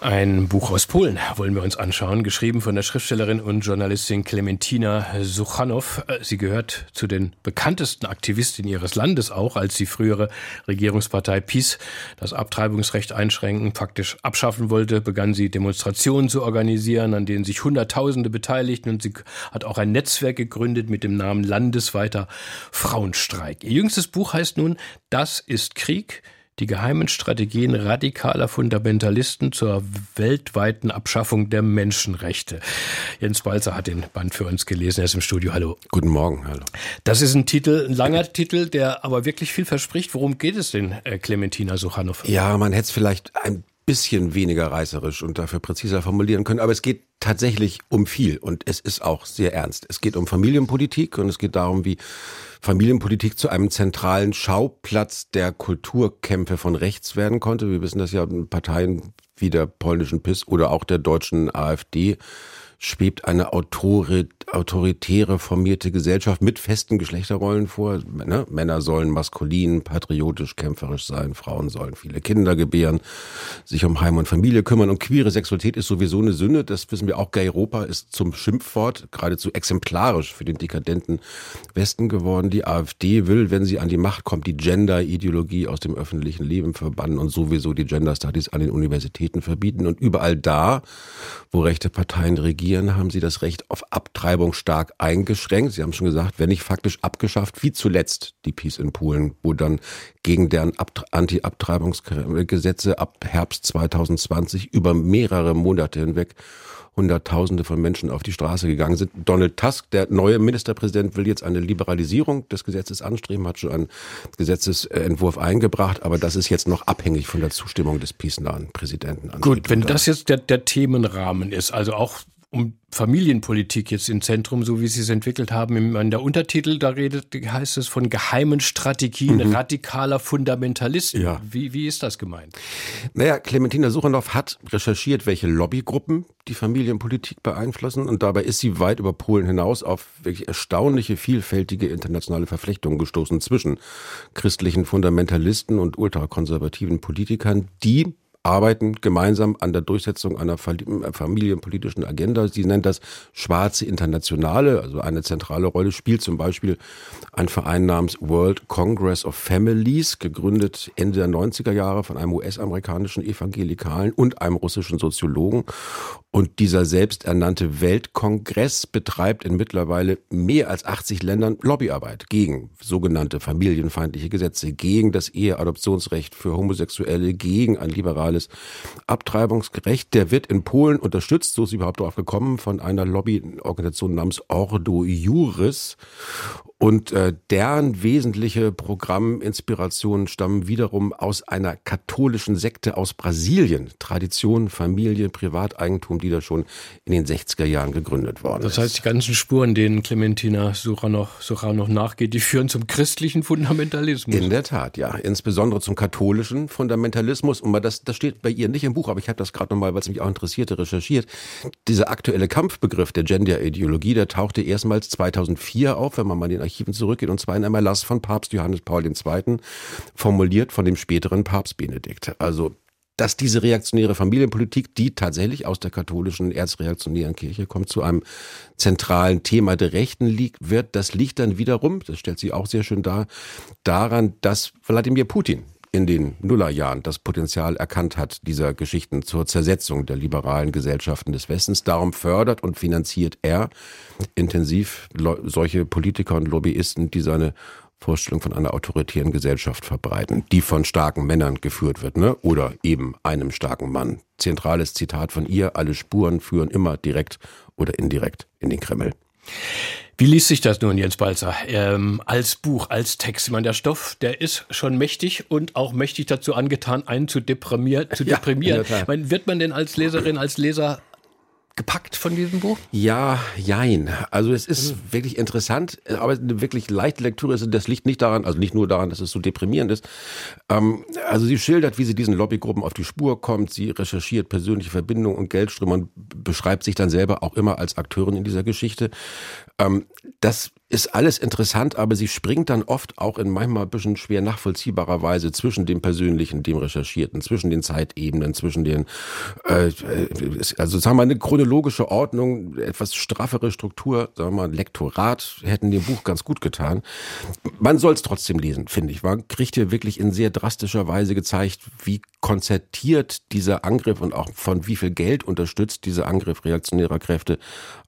ein Buch aus Polen wollen wir uns anschauen, geschrieben von der Schriftstellerin und Journalistin Klementina Suchanow. Sie gehört zu den bekanntesten Aktivistinnen ihres Landes auch, als die frühere Regierungspartei PiS das Abtreibungsrecht einschränken, faktisch abschaffen wollte, begann sie Demonstrationen zu organisieren, an denen sich Hunderttausende beteiligten und sie hat auch ein Netzwerk gegründet mit dem Namen Landesweiter Frauenstreik. Ihr jüngstes Buch heißt nun Das ist Krieg die geheimen Strategien radikaler Fundamentalisten zur weltweiten Abschaffung der Menschenrechte. Jens Balzer hat den Band für uns gelesen. Er ist im Studio. Hallo. Guten Morgen. Hallo. Das ist ein Titel, ein langer Titel, der aber wirklich viel verspricht. Worum geht es denn, äh, Clementina Suchanow? Ja, man hätte es vielleicht ein bisschen weniger reißerisch und dafür präziser formulieren können. Aber es geht tatsächlich um viel und es ist auch sehr ernst. Es geht um Familienpolitik und es geht darum, wie Familienpolitik zu einem zentralen Schauplatz der Kulturkämpfe von rechts werden konnte. Wir wissen das ja, Parteien wie der polnischen PIS oder auch der deutschen AfD schwebt eine autoritäre formierte Gesellschaft mit festen Geschlechterrollen vor. Ne? Männer sollen maskulin, patriotisch, kämpferisch sein, Frauen sollen viele Kinder gebären, sich um Heim und Familie kümmern und queere Sexualität ist sowieso eine Sünde. Das wissen wir auch. Gay Europa ist zum Schimpfwort geradezu exemplarisch für den dekadenten Westen geworden. Die AfD will, wenn sie an die Macht kommt, die Gender-Ideologie aus dem öffentlichen Leben verbannen und sowieso die Gender Studies an den Universitäten verbieten. Und überall da, wo rechte Parteien regieren, haben sie das Recht auf Abtreibung stark eingeschränkt. Sie haben schon gesagt, wenn nicht faktisch abgeschafft, wie zuletzt die Peace in Polen, wo dann gegen deren Anti-Abtreibungsgesetze ab Herbst 2020 über mehrere Monate hinweg Hunderttausende von Menschen auf die Straße gegangen sind. Donald Tusk, der neue Ministerpräsident, will jetzt eine Liberalisierung des Gesetzes anstreben, hat schon einen Gesetzesentwurf eingebracht, aber das ist jetzt noch abhängig von der Zustimmung des peace-nahen Präsidenten. Gut, wenn das jetzt der, der Themenrahmen ist, also auch um Familienpolitik jetzt im Zentrum, so wie Sie es entwickelt haben. In der Untertitel, da redet, heißt es von geheimen Strategien mhm. radikaler Fundamentalisten. Ja. Wie, wie ist das gemeint? Naja, Clementina Suchanow hat recherchiert, welche Lobbygruppen die Familienpolitik beeinflussen und dabei ist sie weit über Polen hinaus auf wirklich erstaunliche, vielfältige internationale Verflechtungen gestoßen zwischen christlichen Fundamentalisten und ultrakonservativen Politikern, die arbeiten gemeinsam an der Durchsetzung einer familienpolitischen Agenda. Sie nennt das Schwarze Internationale, also eine zentrale Rolle spielt zum Beispiel ein Verein namens World Congress of Families, gegründet Ende der 90er Jahre von einem US-amerikanischen Evangelikalen und einem russischen Soziologen. Und dieser selbsternannte Weltkongress betreibt in mittlerweile mehr als 80 Ländern Lobbyarbeit gegen sogenannte familienfeindliche Gesetze, gegen das Eheadoptionsrecht für Homosexuelle, gegen ein liberales Abtreibungsrecht. Der wird in Polen unterstützt, so ist überhaupt darauf gekommen, von einer Lobbyorganisation namens Ordo Juris. Und äh, deren wesentliche Programminspirationen stammen wiederum aus einer katholischen Sekte aus Brasilien. Tradition, Familie, Privateigentum, die da schon in den 60er Jahren gegründet worden das ist. Das heißt, die ganzen Spuren, denen Clementina Suchanow, noch nachgeht, die führen zum christlichen Fundamentalismus. In der Tat, ja. Insbesondere zum katholischen Fundamentalismus. Und das, das steht bei ihr nicht im Buch, aber ich habe das gerade nochmal, weil es mich auch interessierte, recherchiert. Dieser aktuelle Kampfbegriff der Gender-Ideologie, der tauchte erstmals 2004 auf, wenn man mal den Archiven zurückgeht, und zwar in einem Erlass von Papst Johannes Paul II., formuliert von dem späteren Papst Benedikt. Also dass diese reaktionäre Familienpolitik, die tatsächlich aus der katholischen erzreaktionären Kirche kommt, zu einem zentralen Thema der Rechten liegt, wird, das liegt dann wiederum, das stellt sie auch sehr schön dar, daran, dass Wladimir Putin in den Nullerjahren das Potenzial erkannt hat, dieser Geschichten zur Zersetzung der liberalen Gesellschaften des Westens. Darum fördert und finanziert er intensiv solche Politiker und Lobbyisten, die seine Vorstellung von einer autoritären Gesellschaft verbreiten, die von starken Männern geführt wird, ne? Oder eben einem starken Mann. Zentrales Zitat von ihr, alle Spuren führen immer direkt oder indirekt in den Kreml. Wie liest sich das nun, Jens Balzer? Ähm, als Buch, als Text. Ich meine, der Stoff, der ist schon mächtig und auch mächtig dazu angetan, einen zu, deprimieren. Zu deprimieren. Ja, meine, wird man denn als Leserin, als Leser gepackt von diesem Buch? Ja, jein. Also es ist mhm. wirklich interessant, aber eine wirklich leichte Lektüre ist. Das liegt nicht daran, also nicht nur daran, dass es so deprimierend ist. Ähm, also sie schildert, wie sie diesen Lobbygruppen auf die Spur kommt. Sie recherchiert persönliche Verbindungen und Geldströme und beschreibt sich dann selber auch immer als Akteurin in dieser Geschichte. Ähm, das ist alles interessant, aber sie springt dann oft auch in manchmal ein bisschen schwer nachvollziehbarer Weise zwischen dem Persönlichen, dem Recherchierten, zwischen den Zeitebenen, zwischen den, äh, also sagen wir mal eine chronologische Ordnung, etwas straffere Struktur, sagen wir mal Lektorat hätten dem Buch ganz gut getan. Man soll es trotzdem lesen, finde ich. Man kriegt hier wirklich in sehr drastischer Weise gezeigt, wie konzertiert dieser Angriff und auch von wie viel Geld unterstützt dieser Angriff reaktionärer Kräfte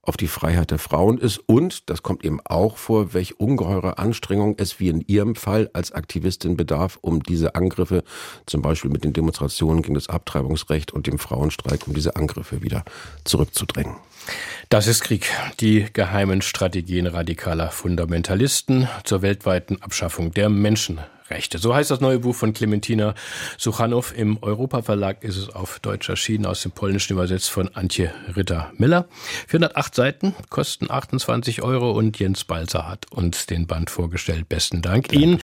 auf die Freiheit der Frauen ist und, das kommt eben auch vor, welche ungeheure Anstrengung es wie in ihrem Fall als Aktivistin bedarf, um diese Angriffe, zum Beispiel mit den Demonstrationen gegen das Abtreibungsrecht und dem Frauenstreik, um diese Angriffe wieder zurückzudrängen. Das ist Krieg. Die geheimen Strategien radikaler Fundamentalisten zur weltweiten Abschaffung der Menschen. Rechte. So heißt das neue Buch von Clementina Suchanow. Im Europa Verlag ist es auf Deutsch erschienen, aus dem Polnischen übersetzt von Antje Ritter-Miller. 408 Seiten, kosten 28 Euro und Jens Balzer hat uns den Band vorgestellt. Besten Dank Ihnen.